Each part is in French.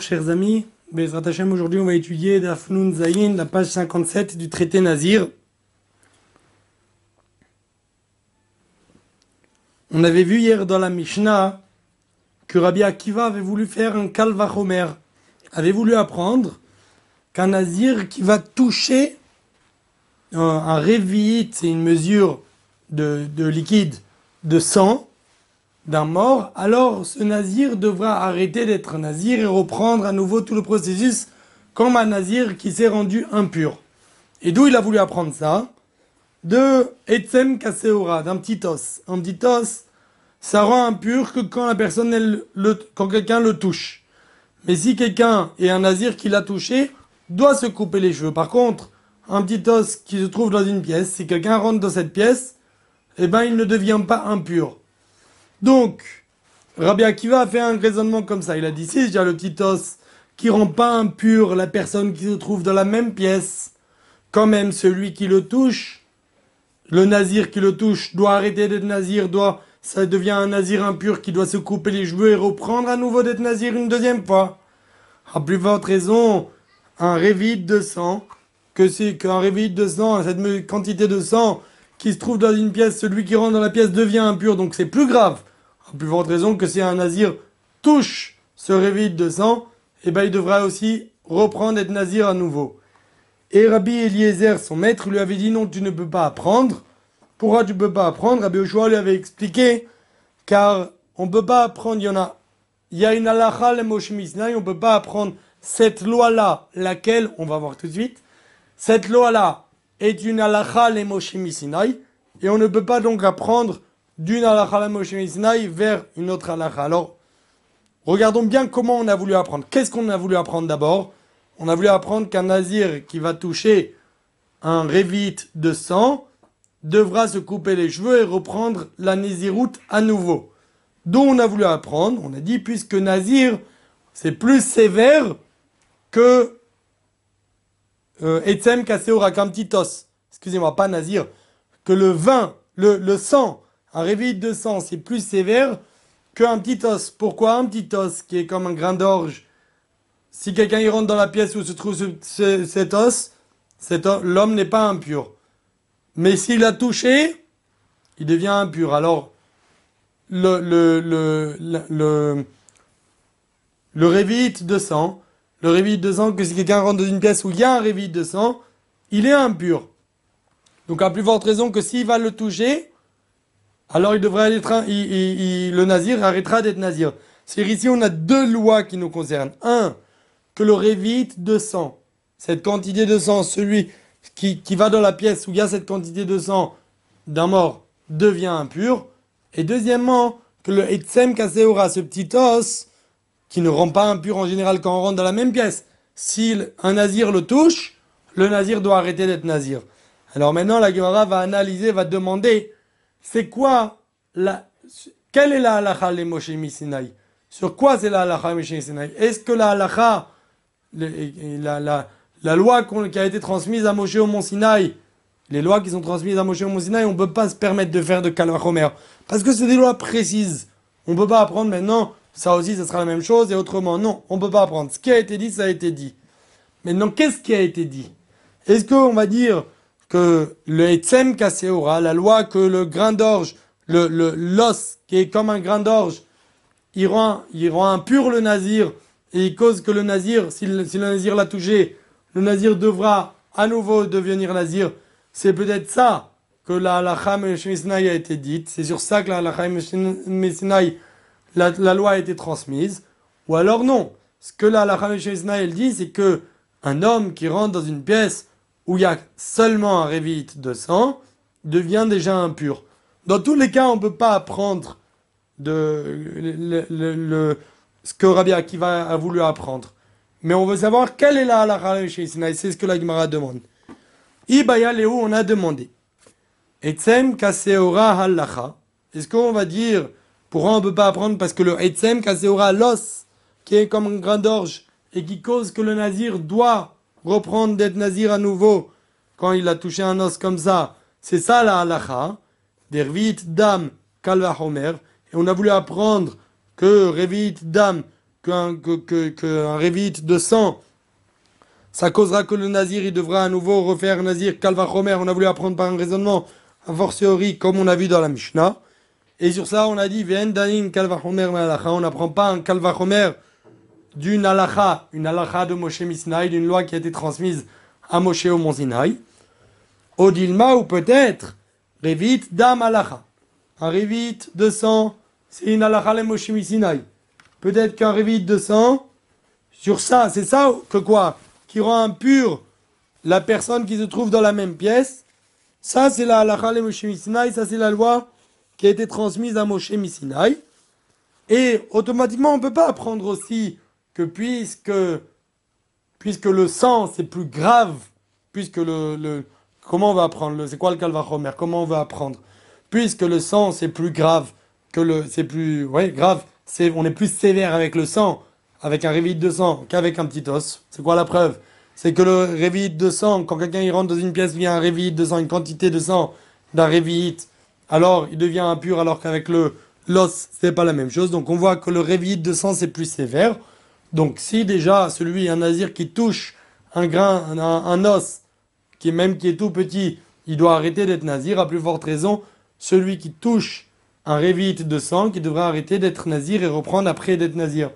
Chers amis, aujourd'hui on va étudier Dafnun Zayin, la page 57 du traité Nazir. On avait vu hier dans la Mishnah que Rabbi Akiva avait voulu faire un Kalvachomer, avait voulu apprendre qu'un Nazir qui va toucher un, un c'est une mesure de liquide de sang, d'un mort, alors ce nazir devra arrêter d'être nazir et reprendre à nouveau tout le processus comme un nazir qui s'est rendu impur. Et d'où il a voulu apprendre ça? De Etzem Kaseora, d'un petit os. Un petit os, ça rend impur que quand la personne, le, quand quelqu'un le touche. Mais si quelqu'un est un nazir qui l'a touché, doit se couper les cheveux. Par contre, un petit os qui se trouve dans une pièce, si quelqu'un rentre dans cette pièce, eh ben il ne devient pas impur. Donc, Rabbi Akiva a fait un raisonnement comme ça. Il a dit, si j'ai le petit os qui rend pas impur la personne qui se trouve dans la même pièce, quand même celui qui le touche, le nazir qui le touche doit arrêter d'être nazir, doit, ça devient un nazir impur qui doit se couper les cheveux et reprendre à nouveau d'être nazir une deuxième fois. À plus forte raison, un révide de sang, que c'est qu'un révide de sang, cette quantité de sang qui se trouve dans une pièce, celui qui rentre dans la pièce devient impur, donc c'est plus grave plus forte raison que si un nazir touche ce réveil de sang, eh ben, il devra aussi reprendre être nazir à nouveau. Et Rabbi Eliezer, son maître, lui avait dit non, tu ne peux pas apprendre. Pourquoi tu ne peux pas apprendre? Rabbi lui avait expliqué, car on ne peut pas apprendre, il y en a, il y a une le on ne peut pas apprendre cette loi-là, laquelle, on va voir tout de suite, cette loi-là est une halakha le et on ne peut pas donc apprendre d'une halakha vers une autre halakha. Alors, regardons bien comment on a voulu apprendre. Qu'est-ce qu'on a voulu apprendre d'abord? On a voulu apprendre qu'un nazir qui va toucher un révite de sang devra se couper les cheveux et reprendre la naziroute à nouveau. D'où on a voulu apprendre, on a dit, puisque nazir, c'est plus sévère que euh, Etzem Kaseora Kamtitos. Excusez-moi, pas nazir. Que le vin, le sang un réveil de sang, c'est plus sévère qu'un petit os. Pourquoi un petit os qui est comme un grain d'orge? Si quelqu'un y rentre dans la pièce où se trouve cet os, l'homme n'est pas impur. Mais s'il a touché, il devient impur. Alors, le, réveil de sang, le réveil de sang, que si quelqu'un rentre dans une pièce où il y a un réveil de sang, il est impur. Donc, à plus forte raison que s'il va le toucher, alors il devrait être, le nazir arrêtera d'être nazir. C'est ici on a deux lois qui nous concernent. Un, que le révite de sang, cette quantité de sang, celui qui, va dans la pièce où il y a cette quantité de sang d'un mort, devient impur. Et deuxièmement, que le etsem kaseora, ce petit os, qui ne rend pas impur en général quand on rentre dans la même pièce, si un nazir le touche, le nazir doit arrêter d'être nazir. Alors maintenant, la Gemara va analyser, va demander c'est quoi la, quelle est la halakha les Moshe Sinai Sur quoi c'est la halakha Moshe Sinai Est-ce que la halakha, la, la, la loi qui a été transmise à Moshe au les lois qui sont transmises à Moshe au on ne peut pas se permettre de faire de Kalvachomer. Parce que c'est des lois précises. On ne peut pas apprendre maintenant, ça aussi, ce sera la même chose, et autrement. Non, on ne peut pas apprendre. Ce qui a été dit, ça a été dit. Maintenant, qu'est-ce qui a été dit? Est-ce qu'on va dire que le Etzem Kaseora, la loi que le grain d'orge, le, l'os qui est comme un grain d'orge, il rend, rend impur le nazir et il cause que le nazir, si le, si le nazir l'a touché, le nazir devra à nouveau devenir nazir. C'est peut-être ça que la halakha a été dite. C'est sur ça que la halakha la, la loi a été transmise. Ou alors non. Ce que la halakha elle dit, c'est que un homme qui rentre dans une pièce où il y a seulement un révite de sang, devient déjà impur. Dans tous les cas, on ne peut pas apprendre de, ce que Rabbi Akiva a voulu apprendre. Mais on veut savoir quelle est la halakha chez C'est ce que la Gemara demande. Ibaya Léo, on a demandé. Etzem kaseora halacha. Est-ce qu'on va dire, pourquoi on ne peut pas apprendre? Parce que le etzem kaseora l'os, qui est comme un grain d'orge, et qui cause que le nazir doit reprendre d'être nazir à nouveau quand il a touché un os comme ça. C'est ça la halacha. Dervit dam kalva homer. Et on a voulu apprendre que revit dam qu'un que, qu'un révite de sang, ça causera que le nazir, il devra à nouveau refaire nazir kalvachomer. On a voulu apprendre par un raisonnement, a fortiori, comme on a vu dans la Mishnah. Et sur ça, on a dit, On n'apprend pas un kalvachomer d'une halacha, une halacha de Moshe Misnaï, d'une loi qui a été transmise à Moshe au Mont. Odilma, ou peut-être, Revit dam halacha. Un Revit de sang, c'est une halacha le Moshe Misnaï. Peut-être qu'un Revit de sang, sur ça, c'est ça que quoi? Qui rend impur la personne qui se trouve dans la même pièce. Ça, c'est la halacha le Moshe Misnaï, ça, c'est la loi qui a été transmise à Moshe Misinaï. Et automatiquement, on ne peut pas apprendre aussi que puisque, puisque le sang c'est plus grave, puisque le, le comment on va apprendre C'est quoi le calvachomer Comment on va apprendre? Puisque le sang c'est plus grave que le, c'est plus, ouais, grave. C'est, on est plus sévère avec le sang, avec un révite de sang qu'avec un petit os. C'est quoi la preuve? C'est que le révite de sang, quand quelqu'un il rentre dans une pièce, vient un révite de sang, une quantité de sang d'un révite, alors il devient impur, alors qu'avec le l'os c'est pas la même chose. Donc on voit que le révite de sang c'est plus sévère. Donc si déjà celui, un nazir qui touche un grain, un, os, qui même qui est tout petit, il doit arrêter d'être nazir, à plus forte raison, celui qui touche un révite de sang, qui devrait arrêter d'être nazir et reprendre après d'être nazir.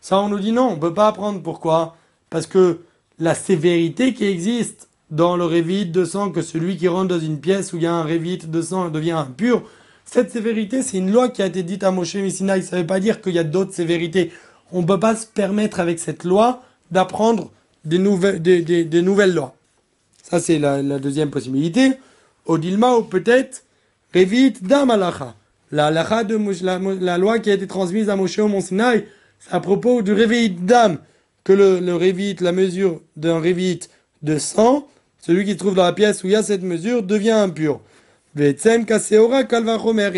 Ça, on nous dit non, on ne peut pas apprendre. Pourquoi? Parce que la sévérité qui existe dans le révite de sang, que celui qui rentre dans une pièce où il y a un révite de sang devient impur, cette sévérité, c'est une loi qui a été dite à Moshe Messina. Ça ne veut pas dire qu'il y a d'autres sévérités on ne peut pas se permettre avec cette loi d'apprendre des nouvelles, des, nouvelles lois. Ça, c'est la, deuxième possibilité. Odilma, ou peut-être, Revit Dam Alacha. La, de, la, loi qui a été transmise à Moshe au Mont Sinaï, à propos du Revit Dam, que le, le la mesure d'un Revit de sang, celui qui se trouve dans la pièce où il y a cette mesure, devient impur. Et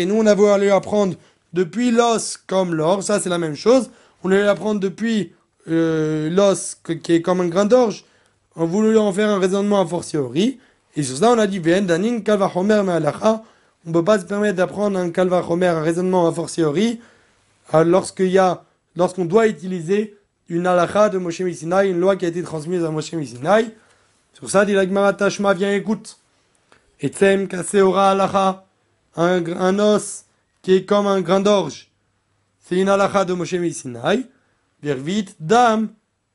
nous, on a voulu apprendre depuis l'os comme l'or, ça c'est la même chose on allait apprendre depuis euh, l'os qui est comme un grain d'orge, on voulait en faire un raisonnement a fortiori. Et sur ça, on a dit, danin kalva homer on ne peut pas se permettre d'apprendre un kalva homer, un raisonnement a fortiori, euh, lorsqu'il y a, lorsqu'on doit utiliser une halacha de Moshe Misinaï, une loi qui a été transmise à Moshe Misinaï. Sur ça, dit la Gemara Tashma, viens écoute. Etzem kaseora un os qui est comme un grain d'orge c'est une halakha de Moshe Sinai, Virvit Dam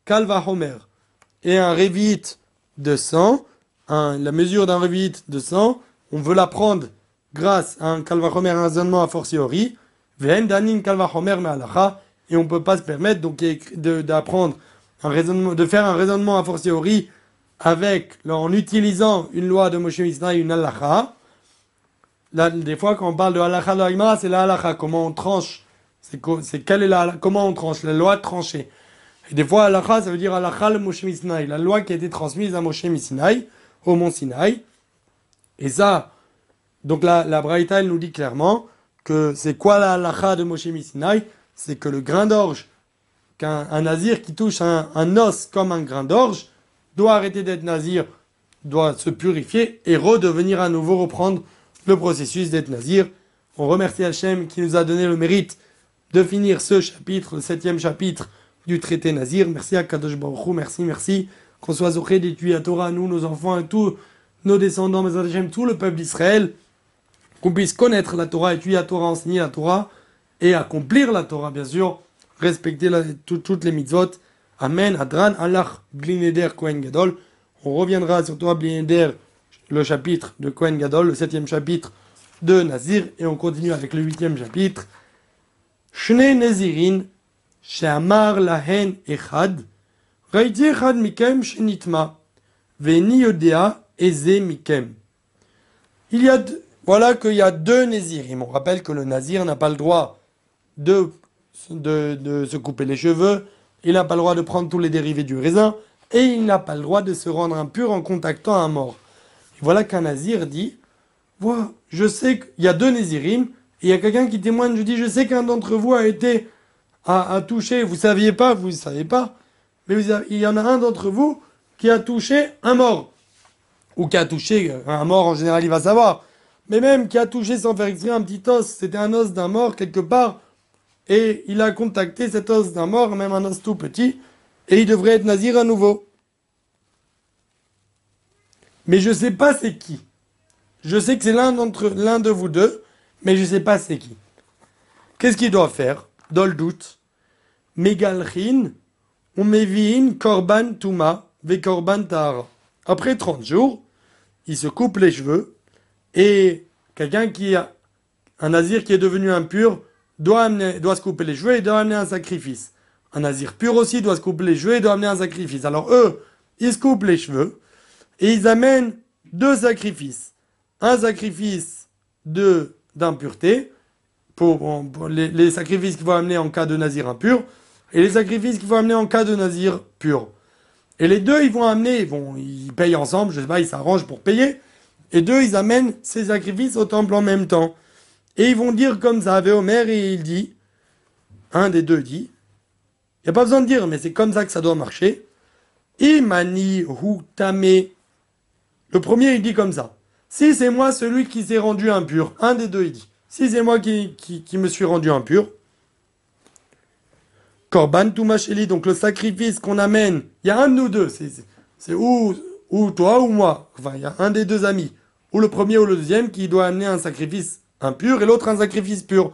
Kalva Homer. Et un révit de sang, la mesure d'un révit de sang, on veut l'apprendre grâce à un Kalva Homer, un raisonnement a fortiori, Ven Danin Kalva Homer et on ne peut pas se permettre donc d'apprendre un raisonnement, de faire un raisonnement a fortiori avec, en utilisant une loi de Moshe Sinai, une halakha. Des fois, quand on parle de halakha de c'est la halakha, comment on tranche c'est quelle est la, comment on tranche la loi tranchée. Et des fois, halakha, ça veut dire halakha le Moshe Misinaï, la loi qui a été transmise à Moshe Misinaï, au mont Sinaï. Et ça, donc la, la Braïta, elle nous dit clairement que c'est quoi la de Moshe Misinaï C'est que le grain d'orge, qu'un un nazir qui touche un, un, os comme un grain d'orge, doit arrêter d'être nazir, doit se purifier et redevenir à nouveau reprendre le processus d'être nazir. On remercie Hachem qui nous a donné le mérite de finir ce chapitre, le septième chapitre du traité Nazir. Merci à Kadosh Baruch merci, merci. Qu'on soit zoché d'étudier à Torah, nous, nos enfants et tous nos descendants, mais tout le peuple d'Israël. Qu'on puisse connaître la Torah, étudier la Torah, enseigner la Torah et accomplir la Torah, bien sûr. Respecter toutes les mitzvot. Amen. Adran Allah Blineder Kohen Gadol. On reviendra sur Torah Blineder, le chapitre de Kohen Gadol, le septième chapitre de Nazir. Et on continue avec le huitième chapitre. Il y a, voilà qu'il y a deux Nézirim. On rappelle que le Nazir n'a pas le droit de, de, se couper les cheveux, il n'a pas le droit de prendre tous les dérivés du raisin, et il n'a pas le droit de se rendre impur en contactant un mort. Voilà qu'un nazir dit, voilà, je sais qu'il y a deux nézirim, il y a quelqu'un qui témoigne, je dis, je sais qu'un d'entre vous a été, à toucher, vous saviez pas, vous ne savez pas, mais il y en a un d'entre vous qui a touché un mort. Ou qui a touché, un mort en général il va savoir, mais même qui a touché sans faire exprès un petit os, c'était un os d'un mort quelque part, et il a contacté cet os d'un mort, même un os tout petit, et il devrait être nazir à nouveau. Mais je ne sais pas c'est qui. Je sais que c'est l'un d'entre l'un de vous deux, mais je ne sais pas c'est qui. Qu'est-ce qu'il doit faire? Dans le doute. Megalchin, Korban Tuma, Ve Korban Tar. Après 30 jours, il se coupe les cheveux et quelqu'un qui a un nazir qui est devenu impur doit, doit se couper les cheveux et doit amener un sacrifice. Un nazir pur aussi doit se couper les cheveux et doit amener un sacrifice. Alors eux, ils se coupent les cheveux et ils amènent deux sacrifices. Un sacrifice de d'impureté, pour, les, sacrifices qu'il faut amener en cas de nazir impur, et les sacrifices qu'il faut amener en cas de nazir pur. Et les deux, ils vont amener, ils, vont, ils payent ensemble, je sais pas, ils s'arrangent pour payer, et deux, ils amènent ces sacrifices au temple en même temps. Et ils vont dire comme ça, avec Omer, et il dit, un des deux dit, il n'y a pas besoin de dire, mais c'est comme ça que ça doit marcher. Imani hutame. Le premier, il dit comme ça. Si c'est moi celui qui s'est rendu impur, un des deux, il dit. Si c'est moi qui, qui, me suis rendu impur, Korban Tumacheli, donc le sacrifice qu'on amène, il y a un de nous deux, c'est ou, ou toi ou moi, enfin il y a un des deux amis, ou le premier ou le deuxième qui doit amener un sacrifice impur et l'autre un sacrifice pur.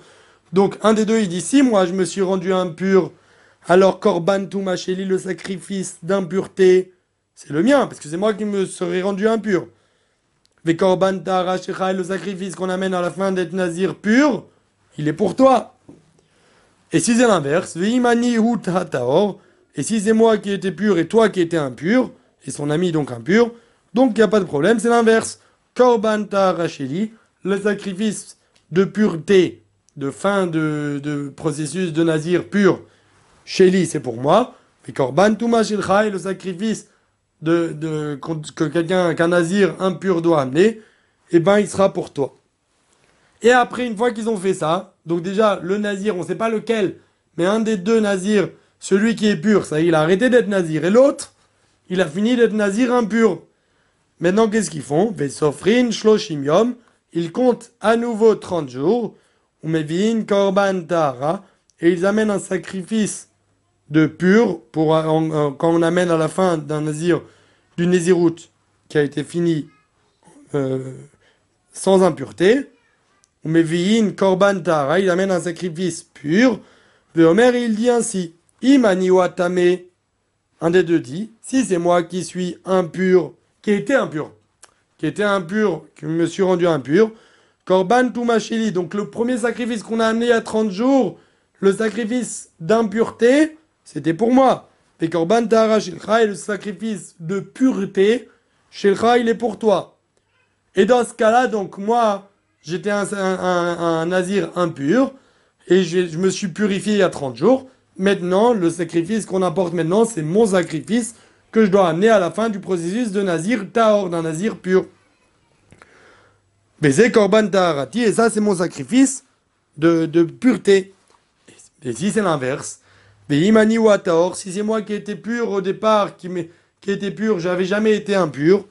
Donc un des deux il dit si moi je me suis rendu impur, alors Korban Tumacheli, le sacrifice d'impureté, c'est le mien, parce que c'est moi qui me serais rendu impur. Le sacrifice qu'on amène à la fin d'être nazir pur, il est pour toi. Et si c'est l'inverse, et si c'est moi qui étais pur et toi qui étais impur, et son ami donc impur, donc il n'y a pas de problème, c'est l'inverse. Korban Racheli, le sacrifice de pureté, de fin de, processus de nazir pur, Sheli c'est pour moi, et Korban le sacrifice de, que quelqu'un, qu'un nazir impur doit amener, eh ben il sera pour toi. Et après, une fois qu'ils ont fait ça, donc déjà le nazir, on sait pas lequel, mais un des deux nazirs, celui qui est pur, ça il a arrêté d'être nazir, et l'autre, il a fini d'être nazir impur. Maintenant, qu'est-ce qu'ils font? Vesofrin shloshim ils comptent à nouveau 30 jours, umevin korban tara, et ils amènent un sacrifice de pur, pour, quand on amène à la fin d'un nazir, du naziroute qui a été fini euh, sans impureté, viin korban tara, il amène un sacrifice pur. Le Homer, il dit ainsi, imani watame, un des deux dit, si c'est moi qui suis impur, qui était impur, qui était impur, qui me suis rendu impur, korban tumashili, donc le premier sacrifice qu'on a amené a 30 jours, le sacrifice d'impureté, c'était pour moi. Et Korban Tahara Shilcha le sacrifice de pureté, Shilcha il est pour toi. Et dans ce cas-là, donc moi, j'étais un, un, nazir impur, et je, je, me suis purifié il y a 30 jours. Maintenant, le sacrifice qu'on apporte maintenant, c'est mon sacrifice que je dois amener à la fin du processus de nazir tahor, d'un nazir pur. Baiser korban taharati, et ça c'est mon sacrifice de, de pureté. Et si c'est l'inverse, Si c'est moi qui étais pur au départ, qui, qui était pur, j'avais jamais été impur.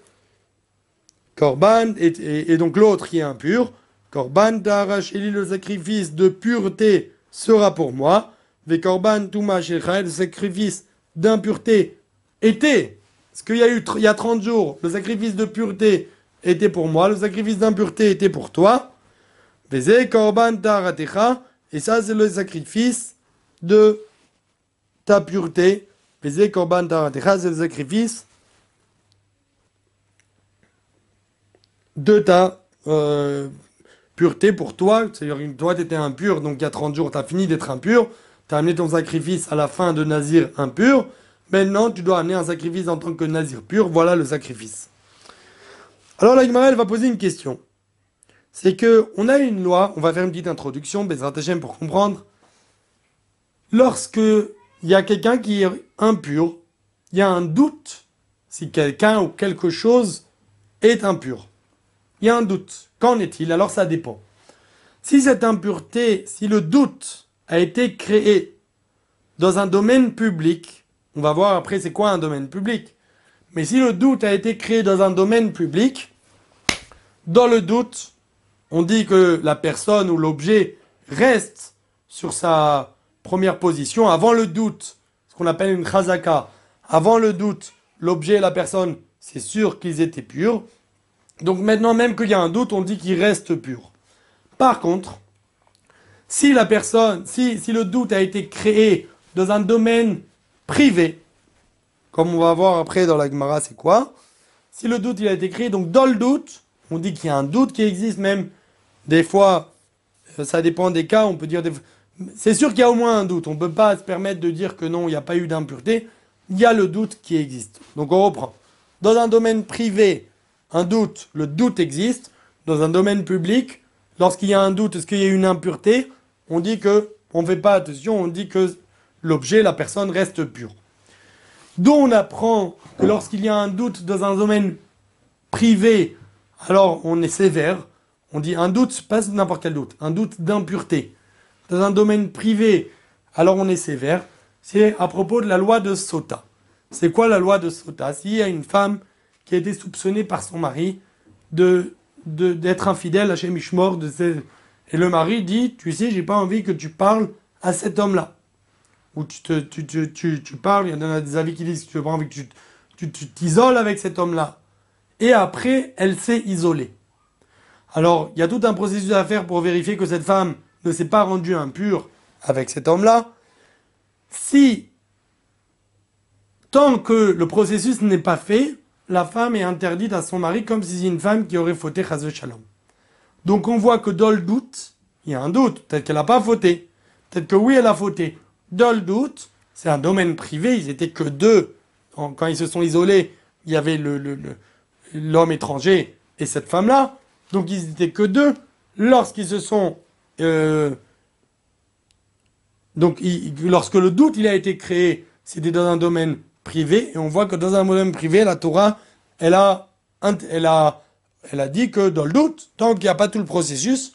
Korban, et, donc l'autre qui est impur. Le sacrifice de pureté sera pour moi. Le sacrifice d'impureté était. Ce qu'il y a eu il y a 30 jours, le sacrifice de pureté était pour moi, le sacrifice d'impureté était pour toi. Korban et ça c'est le sacrifice de ta pureté, c'est le sacrifice de ta euh, pureté pour toi. C'est-à-dire que toi, tu étais impur, donc il y a 30 jours, tu as fini d'être impur. Tu as amené ton sacrifice à la fin de Nazir impur. Maintenant, tu dois amener un sacrifice en tant que Nazir pur. Voilà le sacrifice. Alors la va poser une question. C'est que on a une loi, on va faire une petite introduction, Bezrat pour comprendre. Lorsque il y a quelqu'un qui est impur, il y a un doute si quelqu'un ou quelque chose est impur. Il y a un doute. Qu'en est-il? Alors ça dépend. Si cette impureté, si le doute a été créé dans un domaine public, on va voir après c'est quoi un domaine public, mais si le doute a été créé dans un domaine public, dans le doute, on dit que la personne ou l'objet reste sur sa première position, avant le doute, ce qu'on appelle une chazaka, avant le doute, l'objet et la personne, c'est sûr qu'ils étaient purs. Donc maintenant, même qu'il y a un doute, on dit qu'ils restent purs. Par contre, si la personne, si, si le doute a été créé dans un domaine privé, comme on va voir après dans la Gemara, c'est quoi? Si le doute il a été créé, donc dans le doute, on dit qu'il y a un doute qui existe même. Des fois, ça dépend des cas, on peut dire... C'est sûr qu'il y a au moins un doute. On ne peut pas se permettre de dire que non, il n'y a pas eu d'impureté. Il y a le doute qui existe. Donc on reprend. Dans un domaine privé, un doute, le doute existe. Dans un domaine public, lorsqu'il y a un doute, est-ce qu'il y a une impureté? On dit que, on ne fait pas attention, on dit que l'objet, la personne reste pure. D'où on apprend que lorsqu'il y a un doute dans un domaine privé, alors on est sévère. On dit un doute, pas n'importe quel doute, un doute d'impureté. Dans un domaine privé, alors on est sévère. C'est à propos de la loi de Sota. C'est quoi la loi de Sota? S'il y a une femme qui a été soupçonnée par son mari d'être infidèle à chez Mishmor, et le mari dit, tu sais, j'ai pas envie que tu parles à cet homme-là. Ou tu, tu, tu, tu, parles, il y en a des avis qui disent que tu n'as pas envie que tu t'isoles avec cet homme-là. Et après, elle s'est isolée. Alors, il y a tout un processus à faire pour vérifier que cette femme ne s'est pas rendue impure avec cet homme-là. Si, tant que le processus n'est pas fait, la femme est interdite à son mari comme si c'est une femme qui aurait fauté Chazé Shalom. Donc on voit que dans le doute, il y a un doute, peut-être qu'elle n'a pas fauté, peut-être que oui, elle a fauté. Dans le doute, c'est un domaine privé, ils étaient que deux. Quand ils se sont isolés, il y avait l'homme étranger et cette femme-là. Donc ils étaient que deux. Lorsqu'ils se sont... Euh, donc lorsque le doute il a été créé, c'était dans un domaine privé, et on voit que dans un domaine privé, la Torah, elle a, elle a, elle a dit que dans le doute, tant qu'il n'y a pas tout le processus,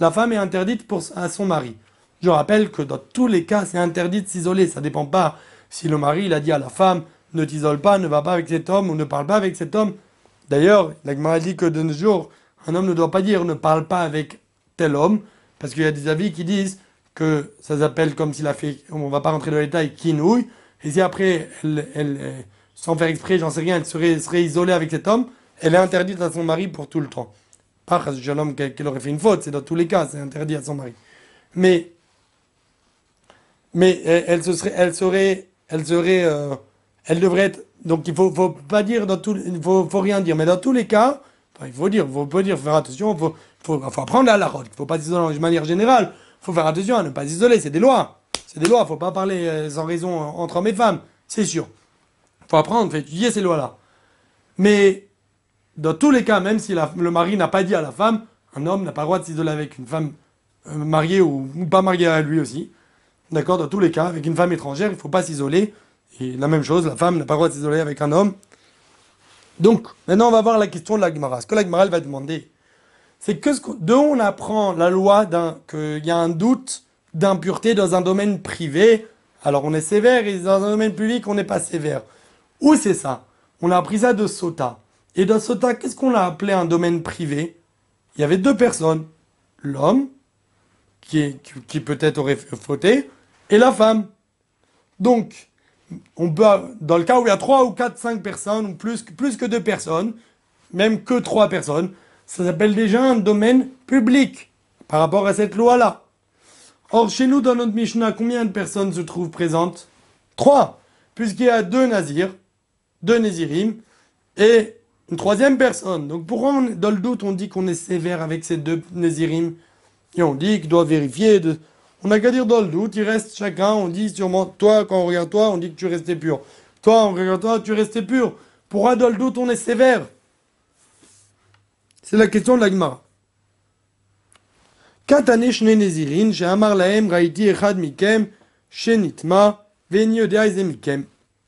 la femme est interdite pour, à son mari. Je rappelle que dans tous les cas, c'est interdit de s'isoler. Ça ne dépend pas si le mari il a dit à la femme ne t'isole pas, ne va pas avec cet homme ou ne parle pas avec cet homme. D'ailleurs, la dit que de nos jours, un homme ne doit pas dire ne parle pas avec tel homme, parce qu'il y a des avis qui disent que ça s'appelle comme s'il a fait, on va pas rentrer dans les détails, quinouille, et si après, elle, elle, sans faire exprès, j'en sais rien, elle serait, isolée avec cet homme, elle est interdite à son mari pour tout le temps. Pas homme qu'elle aurait fait une faute, c'est dans tous les cas, c'est interdit à son mari. Mais, mais elle, se serait, elle serait, elle serait, euh, elle devrait être, donc il faut, faut pas dire dans tout, faut, faut rien dire, mais dans tous les cas, il faut dire, il faut dire, faire attention, il faut, faut, faut apprendre à la route, il faut pas s'isoler de manière générale, il faut faire attention à ne pas s'isoler, c'est des lois. C'est des lois, faut pas parler euh, sans raison entre hommes et femmes, c'est sûr. Il faut apprendre, faut étudier ces lois-là. Mais dans tous les cas, même si le mari n'a pas dit à la femme, un homme n'a pas le droit de s'isoler avec une femme euh, mariée ou, pas mariée à lui aussi. D'accord Dans tous les cas, avec une femme étrangère, il ne faut pas s'isoler. Et la même chose, la femme n'a pas le droit de s'isoler avec un homme. Donc, maintenant, on va voir la question de la Gemara. Ce que la Gemara va demander, c'est que de on apprend la loi qu'il y a un doute d'impureté dans un domaine privé, alors on est sévère, et dans un domaine public, on n'est pas sévère. Où c'est ça? On a appris ça de Sota. Et dans Sota, qu'est-ce qu'on a appelé un domaine privé? Il y avait deux personnes. L'homme, qui, qui peut-être aurait fauté, et la femme. Donc, on peut, dans le cas où il y a trois ou quatre, cinq personnes, ou plus, plus que deux personnes, même que trois personnes, ça s'appelle déjà un domaine public par rapport à cette loi-là. Or, chez nous, dans notre Mishnah, combien de personnes se trouvent présentes? Trois, puisqu'il y a deux Nazirs, deux Nézirim, et une troisième personne. Donc, pourquoi, dans le doute, on dit qu'on est sévère avec ces deux Nézirim Et on dit qu'il doit vérifier. De... On n'a qu'à dire dans il reste chacun, on dit sûrement, toi, quand on regarde toi, on dit que tu restais pur. Toi, on regarde toi, tu restais pur. Pourquoi dans le on est sévère C'est la question de la Gemara.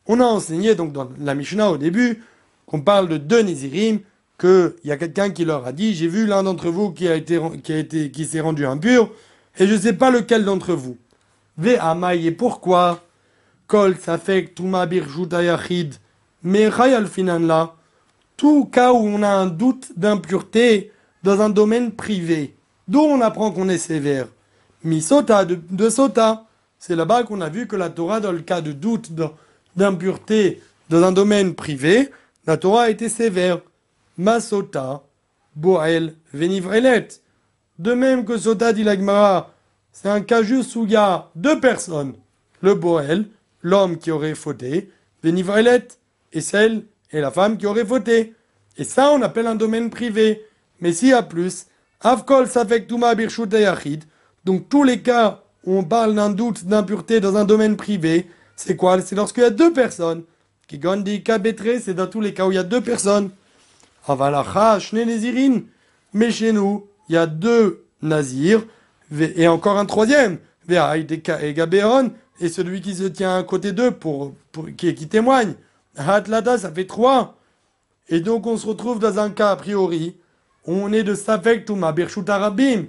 On a enseigné donc dans la Mishnah au début qu'on parle de deux Nézirim, qu'il y a quelqu'un qui leur a dit J'ai vu l'un d'entre vous qui a été qui a été qui s'est rendu impur, et je ne sais pas lequel d'entre vous. Ve et pourquoi? Kol Safek Tuma Yachid, mais Chayal Finan là, tout cas où on a un doute d'impureté dans un domaine privé D'où on apprend qu'on est sévère. Mi sota, de, sota. c'est là-bas qu'on a vu que la Torah, dans le cas de doute, d'impureté dans un domaine privé, la Torah a été sévère. Masota, Boel, Venivrelet. De même que Sota dit l'Agmara, c'est un cas juste où il y a deux personnes. Le Boel, l'homme qui aurait fauté, Venivrelet, et celle et la femme qui aurait fauté. Et ça, on appelle un domaine privé. Mais s'il y a plus, Avkol Safek Yachid, donc tous les cas où on parle d'un doute, d'impureté dans un domaine privé, c'est quoi? C'est lorsqu'il y a deux personnes. Qui Gandhi Kabetre, c'est dans tous les cas où il y a deux personnes. Avalacha, Shne Mais chez nous, il y a deux Nazirs, et encore un troisième. et Gabeon, et celui qui se tient à côté d'eux pour, qui, témoigne. Hatlada, ça fait trois. Et donc on se retrouve dans un cas a priori, on est de Safek Touma Birshut Arabim.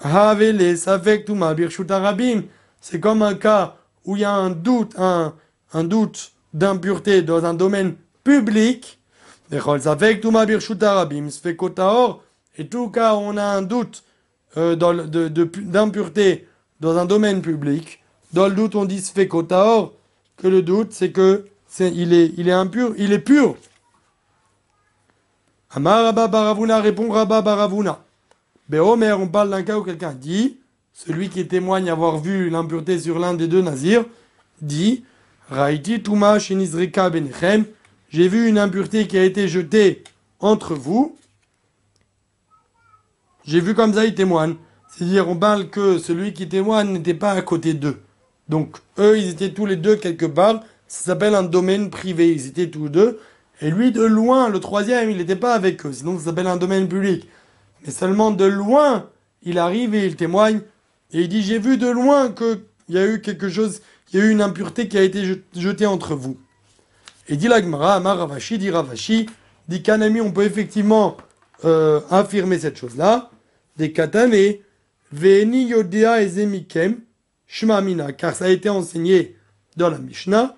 Havele Safek Touma Birshut Arabim. C'est comme un cas où il y a un doute, un, doute d'impureté dans un domaine public. Et tout cas, on a un doute euh, d'impureté dans un domaine public. Dans le doute, on dit Sfekotaor, que le doute, c'est que il, est, il est impur, il est pur. Amar Rabba Baravuna répond Rabba Baravuna. Beomer, on parle d'un cas où quelqu'un dit, celui qui témoigne avoir vu l'impureté sur l'un des deux nazirs, dit Raiti Tuma Shenizrika Benechem, j'ai vu une impureté qui a été jetée entre vous. J'ai vu comme ça, il témoigne. C'est-à-dire, on parle que celui qui témoigne n'était pas à côté d'eux. Donc, eux, ils étaient tous les deux quelque part. Ça s'appelle un domaine privé. Ils étaient tous deux. Et lui, de loin, le troisième, il n'était pas avec eux. Sinon, ça s'appelle un domaine public. Mais seulement de loin, il arrive et il témoigne. Et il dit, j'ai vu de loin qu'il y a eu quelque chose, qu'il y a eu une impureté qui a été jetée entre vous. Et dit l'Agmara, Amar Ravashi, dit Ravashi, dit Kanami, on peut effectivement euh, affirmer cette chose-là. Des katane, veni yodea ezemikem, shmamina, car ça a été enseigné dans la Mishnah,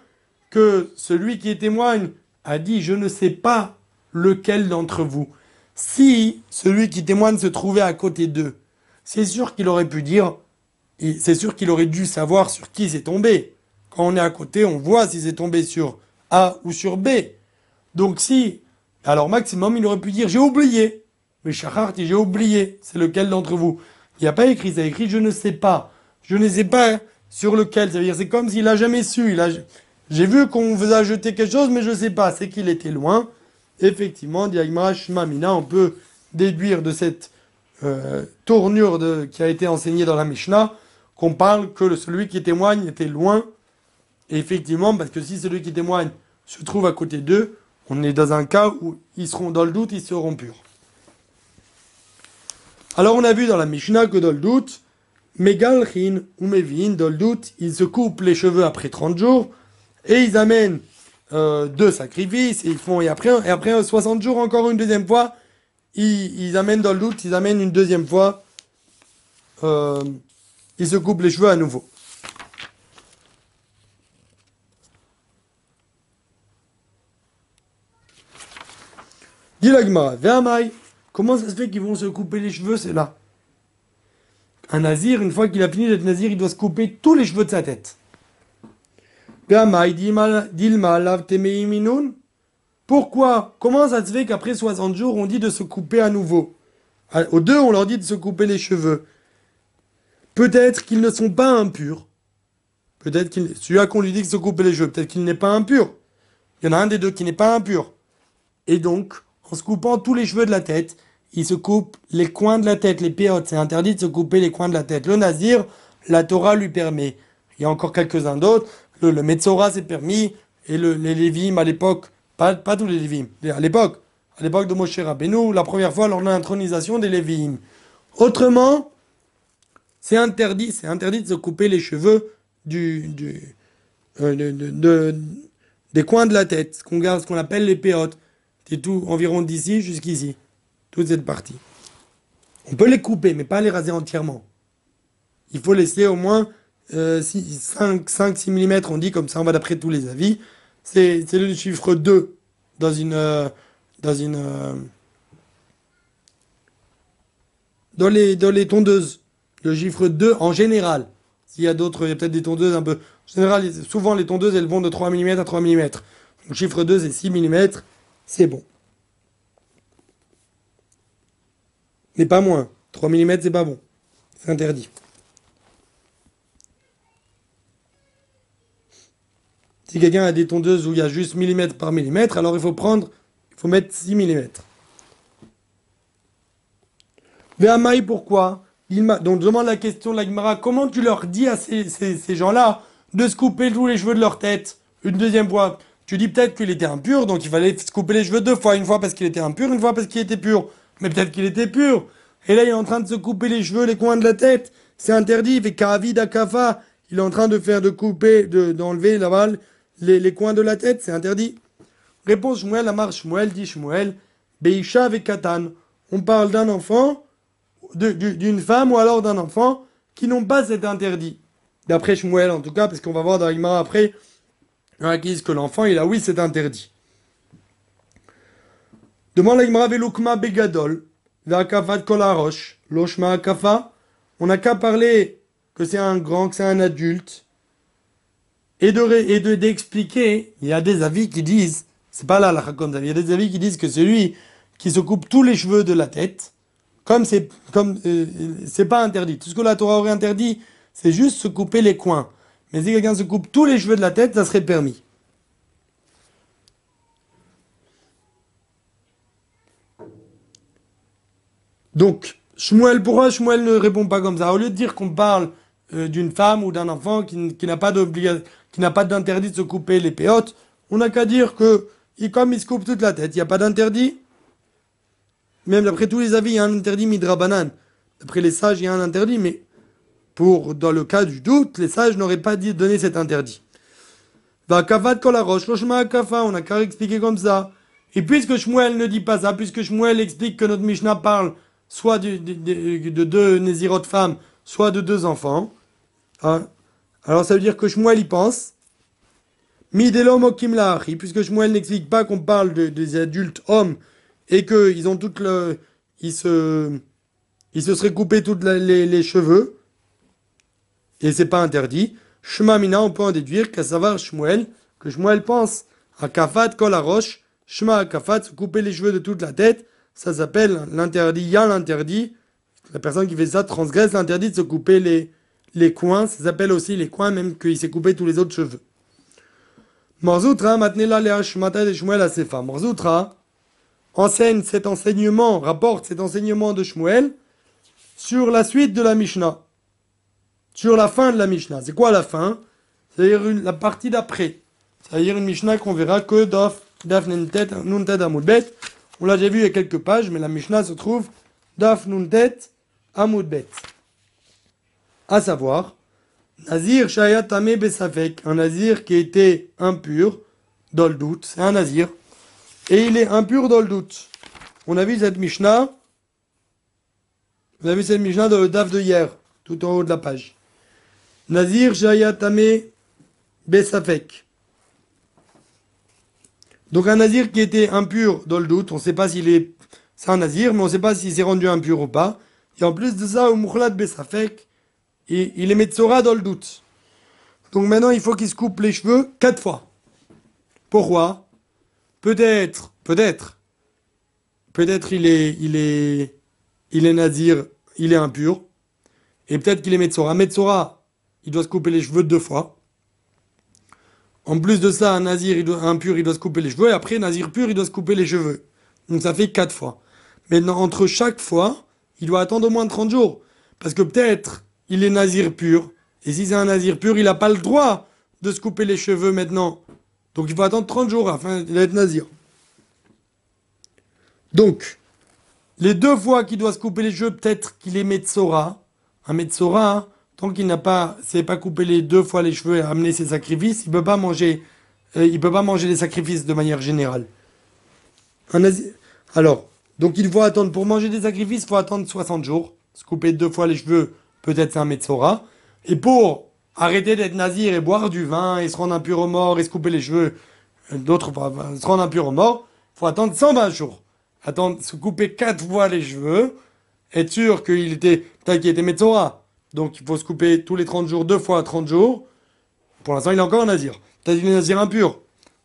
que celui qui témoigne a dit Je ne sais pas lequel d'entre vous. Si celui qui témoigne se trouvait à côté d'eux, c'est sûr qu'il aurait pu dire c'est sûr qu'il aurait dû savoir sur qui c'est tombé. Quand on est à côté, on voit si c'est tombé sur A ou sur B. Donc si, alors maximum, il aurait pu dire j'ai oublié. Mais Shachar dit j'ai oublié. C'est lequel d'entre vous? Il n'y a pas écrit, ça a écrit je ne sais pas. Je ne sais pas sur lequel. C'est comme s'il a jamais su. J'ai vu qu'on vous a jeté quelque chose, mais je ne sais pas, c'est qu'il était loin. Effectivement, on peut déduire de cette euh, tournure qui a été enseignée dans la Mishnah qu'on parle que celui qui témoigne était loin. Effectivement, parce que si celui qui témoigne se trouve à côté d'eux, on est dans un cas où ils seront dans le doute, ils seront purs. Alors on a vu dans la Mishnah que doute, Megalchin ou Mevin, doute, ils se coupent les cheveux après 30 jours, et ils amènent euh, deux sacrifices, et ils font, et après, et après 60 jours encore une deuxième fois, ils, ils, amènent doute, ils amènent une deuxième fois, euh, ils se coupent les cheveux à nouveau. Comment ça se fait qu'ils vont se couper les cheveux, c'est là. Un nazir, une fois qu'il a fini d'être nazir, il doit se couper tous les cheveux de sa tête. Pourquoi Comment ça se fait qu'après 60 jours, on dit de se couper à nouveau ah, Aux deux, on leur dit de se couper les cheveux. Peut-être qu'ils ne sont pas impurs. Peut-être qu'il, celui-là qu'on lui dit de se couper les cheveux, peut-être qu'il n'est pas impur. Il y en a un des deux qui n'est pas impur. Et donc, en se coupant tous les cheveux de la tête, il se coupe les coins de la tête, les péotes. C'est interdit de se couper les coins de la tête. Le nazir, la Torah lui permet. Il y a encore quelques-uns d'autres le, le Metzora s'est permis, et le, les Lévim à l'époque, pas, pas tous les Lévim, à l'époque, à l'époque de Moshe Rabbeinu, la première fois lors de l'intronisation des Lévim. Autrement, c'est interdit, c'est interdit de se couper les cheveux euh, de, de, des coins de la tête, ce qu'on appelle les péotes. C'est tout, environ d'ici jusqu'ici, toute cette partie. On peut les couper, mais pas les raser entièrement. Il faut laisser au moins 5-6 mm, on dit comme ça, on va d'après tous les avis. C'est le chiffre 2 dans une. Euh, dans une. Euh, dans les, dans les tondeuses. Le chiffre 2 en général. S'il y a d'autres, il y a peut-être des tondeuses un peu. En général, souvent les tondeuses, elles vont de 3 mm à 3 mm. Donc chiffre 2, c'est 6 mm. C'est bon. Mais pas moins. 3 mm, c'est pas bon. C'est interdit. Si quelqu'un a des tondeuses où il y a juste millimètre par millimètre, alors il faut prendre, il faut mettre 6 mm. Véamaï, pourquoi? Donc demande la question de la Gemara, comment tu leur dis à ces, ces, gens-là de se couper tous les cheveux de leur tête? Une deuxième fois, tu dis peut-être qu'il était impur, donc il fallait se couper les cheveux deux fois, une fois parce qu'il était impur, une fois parce qu'il était pur. Mais peut-être qu'il était pur. Et là, il est en train de se couper les cheveux, les coins de la tête. C'est interdit. Il fait Akafa. Il est en train de faire de couper, d'enlever la balle les, coins de la tête, c'est interdit. Réponse Shmuel, la marche Shmuel, dit Shmuel, Beisha avec Katan. On parle d'un enfant, d'une femme ou alors d'un enfant qui n'ont pas cet interdit. D'après Shmuel en tout cas, parce qu'on va voir dans l'Imara après, qui disent que l'enfant, il a oui, c'est interdit. Demande l'Imara Velukma Begadol, Vakafat Kolarosh, Loshma Akafa. On n'a qu'à parler que c'est un grand, que c'est un adulte, et de d'expliquer, il y a des avis qui disent, c'est pas là la comme il y a des avis qui disent que celui qui se coupe tous les cheveux de la tête, comme c'est comme euh, c'est pas interdit. Tout ce que la Torah aurait interdit, c'est juste se couper les coins. Mais si quelqu'un se coupe tous les cheveux de la tête, ça serait permis. Donc, Shmuel, pourquoi Shmuel ne répond pas comme ça? Au lieu de dire qu'on parle euh, d'une femme ou d'un enfant qui, qui n'a pas d'obligation, qui n'a pas d'interdit de se couper les péotes, on n'a qu'à dire que, comme il se coupe toute la tête, il n'y a pas d'interdit? Même d'après tous les avis, il y a un interdit midrabanan. D'après les sages, il y a un interdit, mais pour, dans le cas du doute, les sages n'auraient pas donner cet interdit. On a qu'à expliquer comme ça. Et puisque Shmuel ne dit pas ça, puisque Shmuel explique que notre Mishnah parle soit de, de, deux Nézirot femmes, soit de deux enfants, hein, alors ça veut dire que Shmuel y pense. Midelom puisque Shmuel n'explique pas qu'on parle de, des adultes hommes et qu'ils ont toutes. Ils se. Ils se seraient coupés tous les, cheveux. Et c'est pas interdit. Shema on peut en déduire qu'à savoir Shmuel, que Shmuel pense à Kafat kol roche, Shema Kafat, se couper les cheveux de toute la tête, ça s'appelle l'interdit, il y a l'interdit. La personne qui fait ça transgresse l'interdit de se couper les, les coins, ça s'appelle aussi les coins, même qu'il s'est coupé tous les autres cheveux. Morzoutra, Matnela Leashmata de Shmuel à Sefa. Morzoutra enseigne cet enseignement, rapporte cet enseignement de Shmuel sur la suite de la Mishnah. Sur la fin de la Mishnah. C'est quoi la fin? C'est-à-dire la partie d'après. C'est-à-dire une Mishnah qu'on verra que Daf, Daf Nuntet, Nuntet Amoudbet. On l'a déjà vu il y a quelques pages, mais la Mishnah se trouve Daf Nuntet Amoudbet à savoir Nazir Shayatame Besafek, un Nazir qui était impur dans le doute, c'est un Nazir, et il est impur dans le doute. On a vu cette Mishnah, on a vu cette Mishnah dans le DAF de hier, tout en haut de la page. Nazir Shayatame Besafek. Donc un nazir qui était impur dans le doute, on ne sait pas s'il est... C'est un nazir, mais on ne sait pas s'il s'est rendu impur ou pas. Et en plus de ça, au Moukhlat Besafek, il est Metzora dans le doute. Donc maintenant, il faut qu'il se coupe les cheveux quatre fois. Pourquoi? Peut-être, peut-être, peut-être il est, il est, il est nazir, il est impur, et peut-être qu'il est Metzora. Metzora, il doit se couper les cheveux deux fois. En plus de ça, un nazir il il doit se couper les cheveux, et après, nazir pur, il doit se couper les cheveux. Donc ça fait quatre fois. Maintenant, entre chaque fois, il doit attendre au moins 30 jours. Parce que peut-être, il est nazir pur. Et si c'est un nazir pur, il n'a pas le droit de se couper les cheveux maintenant. Donc il faut attendre 30 jours afin d'être nazir. Donc, les deux fois qu'il doit se couper les cheveux, peut-être qu'il est Metsora. Un Metsora, tant qu'il n'a pas, s'est pas coupé les deux fois les cheveux et amené ses sacrifices, il peut pas manger, euh, il peut pas manger les sacrifices de manière générale. Un nazir. Alors, donc il faut attendre, pour manger des sacrifices, il faut attendre 60 jours. Se couper deux fois les cheveux peut-être c'est un Metzora. Et pour arrêter d'être nazir et boire du vin et se rendre impur au mort et se couper les cheveux, euh, d'autres se rendre impur au mort, faut attendre 120 jours. Attendre, se couper quatre fois les cheveux, être sûr qu'il était, peut-être était Metzora, Donc il faut se couper tous les 30 jours, deux fois 30 jours. Pour l'instant, il est encore un nazir. Peut-être qu'il est nazir impur.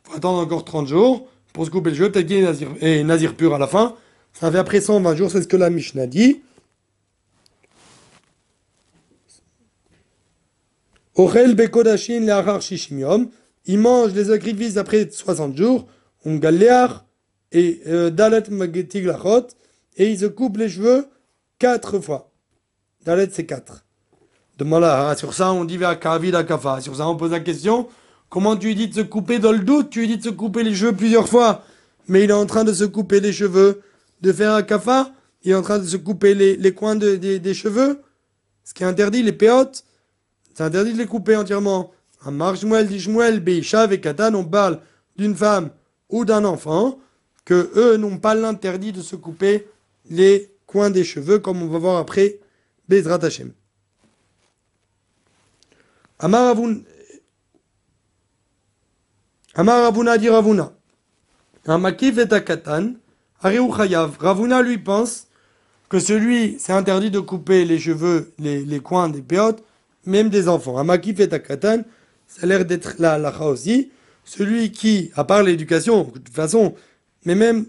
Il faut attendre encore 30 jours pour se couper les cheveux. Peut-être qu'il est nazir, et nazir pur à la fin. Ça fait après 120 jours, c'est ce que la Mishnah dit. Ochel bekodashin leachar shishim. Il mange les sacrifices après 60 jours. On et euh, dalet magetiglachot. Et il se coupe les cheveux quatre fois. Dalet, c'est quatre. Demande là, sur ça, on dit Kafa. Sur ça, on pose la question comment tu dis de se couper dans le doute? Tu lui dis de se couper les cheveux plusieurs fois. Mais il est en train de se couper les cheveux, de faire un kafa. Il est en train de se couper les, coins de, des, cheveux. Ce qui est interdit, les péotes. C'est interdit de les couper entièrement. Un marshmuel, dishmuel, beishav et katan, on parle d'une femme ou d'un enfant, que eux n'ont pas l'interdit de se couper les coins des cheveux, comme on va voir après Bezrat. Amar Ravuna dit Ravuna. Un makif est à katan. Ravuna lui pense que celui, c'est interdit de couper les cheveux, les, les coins des péotes, même des enfants. Un makif est à katan, ça a l'air d'être la lacha aussi. Celui qui, à part l'éducation, de toute façon, mais même,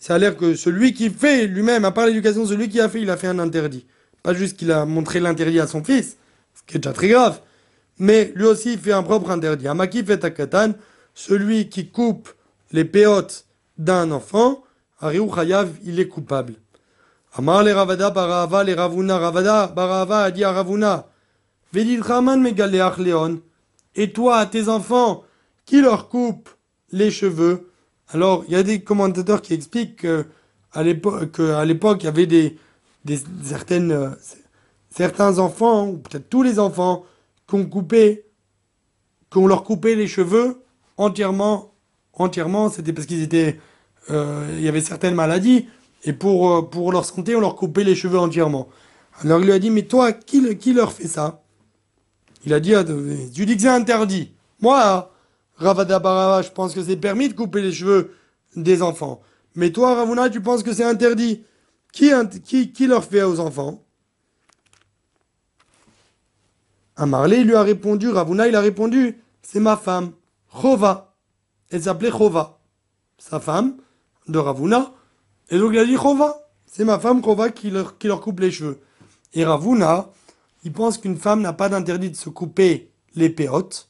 ça a l'air que celui qui fait lui-même, à part l'éducation, celui qui a fait, il a fait un interdit. Pas juste qu'il a montré l'interdit à son fils, ce qui est déjà très grave, mais lui aussi il fait un propre interdit. Amaki fait katan, celui qui coupe les péotes d'un enfant, Ariou Chayav, il est coupable. Amar le Ravada barava le Ravuna, Ravada barava a dit à Ravuna, Vedil Raman megaleach leon, et toi, tes enfants, qui leur coupe les cheveux? Alors, il y a des commentateurs qui expliquent qu'à l'époque, l'époque, il y avait des, des certaines, euh, certains enfants, ou peut-être tous les enfants, qu'on leur coupait les cheveux entièrement, entièrement, c'était parce qu'ils étaient, euh, il y avait certaines maladies, et pour, euh, pour leur santé, on leur coupait les cheveux entièrement. Alors il lui a dit, mais toi, qui, leur fait ça? Il a dit, ah, tu dis que c'est interdit. Moi, Ravada Barava, je pense que c'est permis de couper les cheveux des enfants. Mais toi, Ravuna, tu penses que c'est interdit? Qui, qui, qui leur fait aux enfants? Amarlé lui a répondu, Ravuna il a répondu, c'est ma femme, Chova. Elle s'appelait Chova, sa femme de Ravuna. Et donc il a dit Chova, c'est ma femme Chova qui leur, qui leur coupe les cheveux. Et Ravuna, il pense qu'une femme n'a pas d'interdit de se couper les péotes.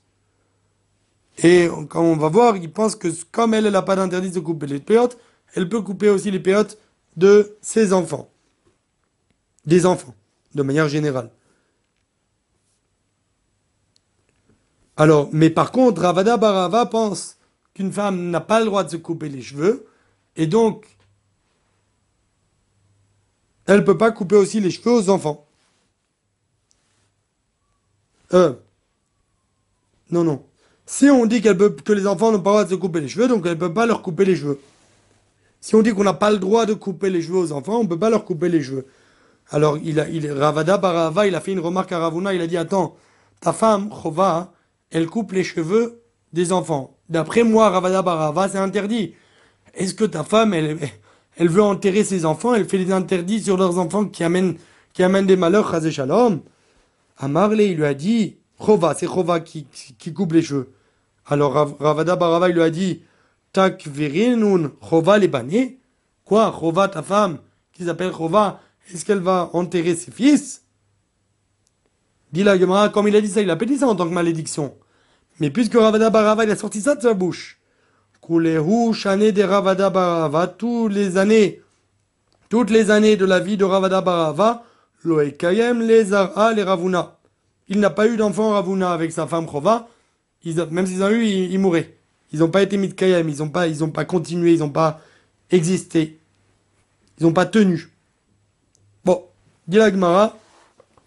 Et comme on va voir, il pense que comme elle, n'a pas d'interdit de se couper les péotes, elle peut couper aussi les péotes de ses enfants. Des enfants, de manière générale. Alors, mais par contre, Ravada Barava pense qu'une femme n'a pas le droit de se couper les cheveux, et donc, elle ne peut pas couper aussi les cheveux aux enfants. Euh, non, non. Si on dit que les enfants n'ont pas le droit de se couper les cheveux, donc elle ne peut pas leur couper les cheveux. Si on dit qu'on n'a pas le droit de couper les cheveux aux enfants, on ne peut pas leur couper les cheveux. Alors, Ravada Barava, il a fait une remarque à Ravuna, il a dit, attends, ta femme, Chova, elle coupe les cheveux des enfants. D'après moi, Ravada Barava, c'est interdit. Est-ce que ta femme, elle, elle veut enterrer ses enfants, elle fait des interdits sur leurs enfants qui amènent, qui amènent des malheurs, Chazé Shalom? Amarle, il lui a dit, Chova, c'est Chova qui, qui, coupe les cheveux. Alors Ravada Barava, il lui a dit, Tak virinun Chova les banés? Quoi, Chova, ta femme, qui s'appelle Chova, est-ce qu'elle va enterrer ses fils? Dit la Gemara, comme il a dit ça, il a dit ça en tant que malédiction. Mais puisque Ravada Barava, il a sorti ça de sa bouche. Kulehu shane de Ravada Barava, tous les années, toutes les années de la vie de Ravada Barava, Loekayem les Zara les Ravuna. Il n'a pas eu d'enfant Ravuna avec sa femme Chova. même s'ils ont eu, ils, mouraient. Ils n'ont pas été mis de Kayem, ils n'ont pas, ils pas continué, ils n'ont pas existé. Ils n'ont pas tenu. Bon, dit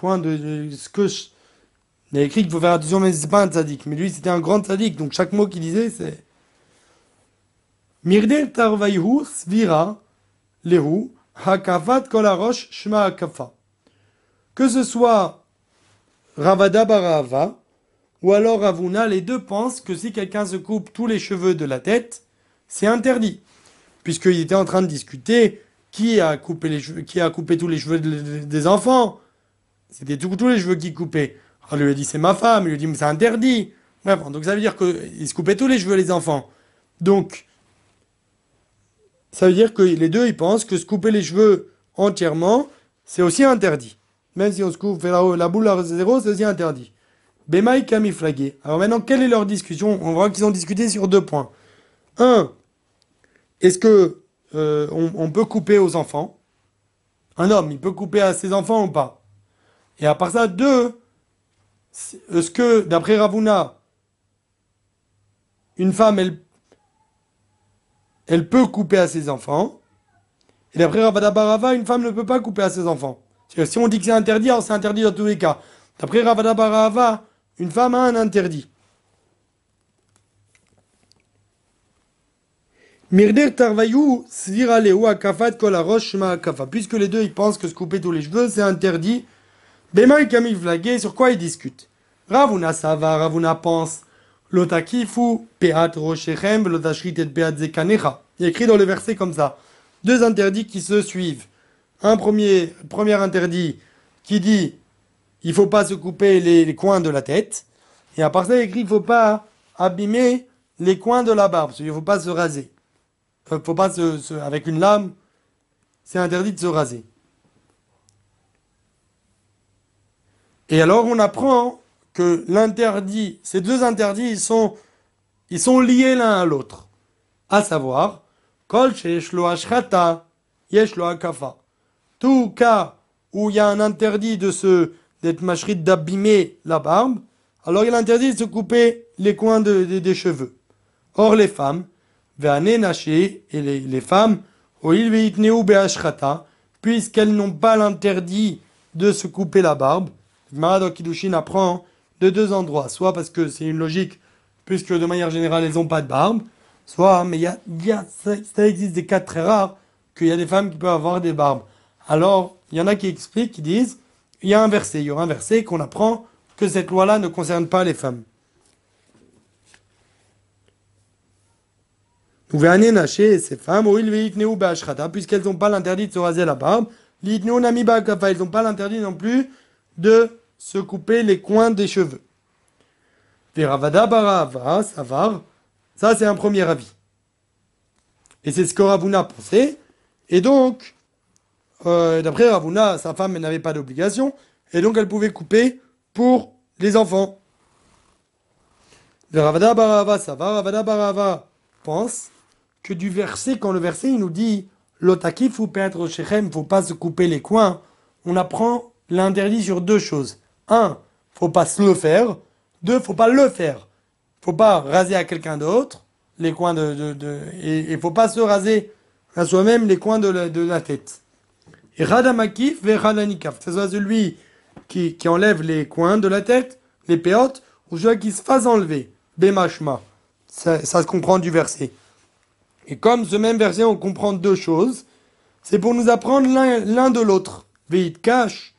point de, ce que je... Il a écrit qu'il faut faire attention, mais c'est pas un tzaddik. Mais lui, c'était un grand tzaddik, donc chaque mot qu'il disait, c'est... Mirder tarvayhu svira lehu hakafat kolarosh shma hakafa. Que ce soit Ravada Barava ou alors Ravuna, les deux pensent que si quelqu'un se coupe tous les cheveux de la tête, c'est interdit. Puisqu'il était en train de discuter qui a coupé, les cheveux, qui a coupé tous les cheveux des enfants c'était tous les cheveux qu'il coupait. On lui a dit c'est ma femme, il lui a dit mais c'est interdit. Bref, donc ça veut dire qu'il se coupait tous les cheveux, les enfants. Donc, ça veut dire que les deux, ils pensent que se couper les cheveux entièrement, c'est aussi interdit. Même si on se coupe la, boule à zéro, c'est aussi interdit. Bemaï Kamiflagué. Alors maintenant, quelle est leur discussion? On voit qu'ils ont discuté sur deux points. Un, est-ce que euh, on, peut couper aux enfants? Un homme, il peut couper à ses enfants ou pas? Et à part ça, deux, est-ce que, d'après Ravuna, une femme, elle, elle peut couper à ses enfants Et d'après Ravada Barava, une femme ne peut pas couper à ses enfants? Si on dit que c'est interdit, alors c'est interdit dans tous les cas. D'après Ravada Barava, une femme a un interdit. Mirder Tarvayou, Sviraleu, Akafat, Kolarosh, Akafa. Puisque les deux, ils pensent que se couper tous les cheveux, c'est interdit. Bema et Camille Flagué, sur quoi ils discutent Ravuna Sava, Ravuna pense. Lotakifu, Peat Roshechem, Lotashrit et Peat Zekanecha. Il écrit dans le verset comme ça. Deux interdits qui se suivent. Un premier, premier interdit qui dit il faut pas se couper les, coins de la tête. Et à part ça, il écrit il faut pas abîmer les coins de la barbe. Il faut pas se raser. Il faut pas avec une lame, c'est interdit de se raser. Et alors on apprend que l'interdit, ces deux interdits, ils sont, liés l'un à l'autre. À savoir, kol akafa. Tout cas où il y a un interdit de se d'être machrit d'abîmer la barbe, alors il interdit de se couper les coins des cheveux. Or les femmes, et les, les femmes, puisqu'elles n'ont pas l'interdit de se couper la barbe, Marado Kiddushin apprend de deux endroits, soit parce que c'est une logique, puisque de manière générale elles n'ont pas de barbe, soit, mais il y a, ça, existe des cas très rares, qu'il y a des femmes qui peuvent avoir des barbes. Alors, il y en a qui expliquent, qui disent, il y a un verset, il y aura un verset qu'on apprend que cette loi-là ne concerne pas les femmes. Nacher ces femmes, puisqu'elles n'ont pas l'interdit de se raser la barbe, elles n'ont pas l'interdit non plus de se couper les coins des cheveux. Savar, ça c'est un premier avis. Et c'est ce que Ravuna pensait. Et donc, euh, d'après Ravuna, sa femme n'avait pas d'obligation, et donc elle pouvait couper pour les enfants. Ravada Barava, ça va, Ravada Barava pense que du verset, quand le verset nous dit L'otakif ou perdre shechem, faut pas se couper les coins, on apprend l'interdit sur deux choses. Un, faut pas se le faire. Deux, faut pas le faire. Faut pas raser à quelqu'un d'autre les coins de, de, et, il faut pas se raser à soi-même les coins de la tête. Et Radamakif ve Radanikaf. Que ce soit celui qui, qui, enlève les coins de la tête, les péotes, ou celui qui se fasse enlever. Bemashma. Ça, ça se comprend du verset. Et comme ce même verset, on comprend deux choses, c'est pour nous apprendre l'un de l'autre. Veit cache.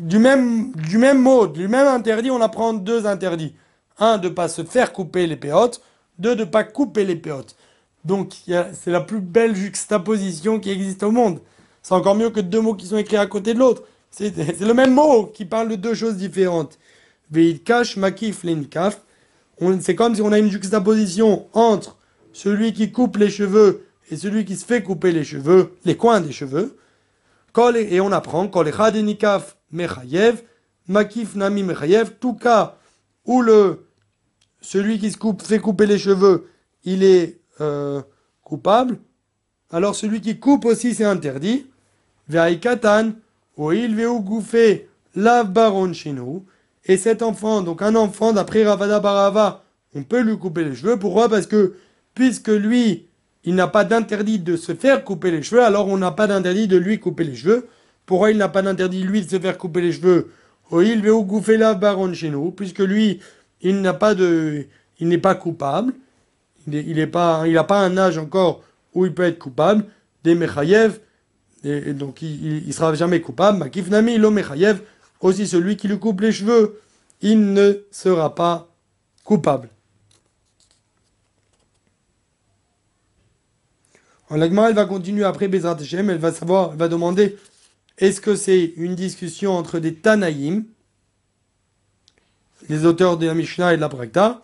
Du même, du même mot, du même interdit, on apprend deux interdits. Un, de ne pas se faire couper les péotes. Deux, de ne pas couper les péotes. Donc, c'est la plus belle juxtaposition qui existe au monde. C'est encore mieux que deux mots qui sont écrits à côté de l'autre. C'est le même mot qui parle de deux choses différentes. Veitkash, makif, lenkaf. C'est comme si on a une juxtaposition entre celui qui coupe les cheveux et celui qui se fait couper les cheveux, les coins des cheveux. Et on apprend, nikaf makif nami mechayev, tout cas où le, celui qui se coupe, fait couper les cheveux, il est euh, coupable, alors celui qui coupe aussi c'est interdit. Ve'aikatan, il veut gouffer lav baron nous. Et cet enfant, donc un enfant d'après Ravada Barava, on peut lui couper les cheveux. Pourquoi? Parce que puisque lui, il n'a pas d'interdit de se faire couper les cheveux, alors on n'a pas d'interdit de lui couper les cheveux. Pourquoi il n'a pas d'interdit lui de se faire couper les cheveux il veut gouffer la baron chez nous, puisque lui, il n'a pas de, il n'est pas coupable il n'a pas, un âge encore où il peut être coupable, des Mechayev, donc il ne sera jamais coupable. Makif Nami, lo Mechayev, aussi celui qui lui coupe les cheveux, il ne sera pas coupable. En l'agma, elle va continuer après Bezrat elle va savoir, elle va demander Est-ce que c'est une discussion entre des Tanaïm, les auteurs de la Mishnah et de la Brakta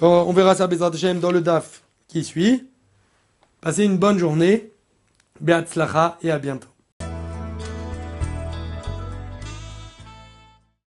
On verra ça dans le DAF qui suit. Passez une bonne journée. Beatzlacha et à bientôt.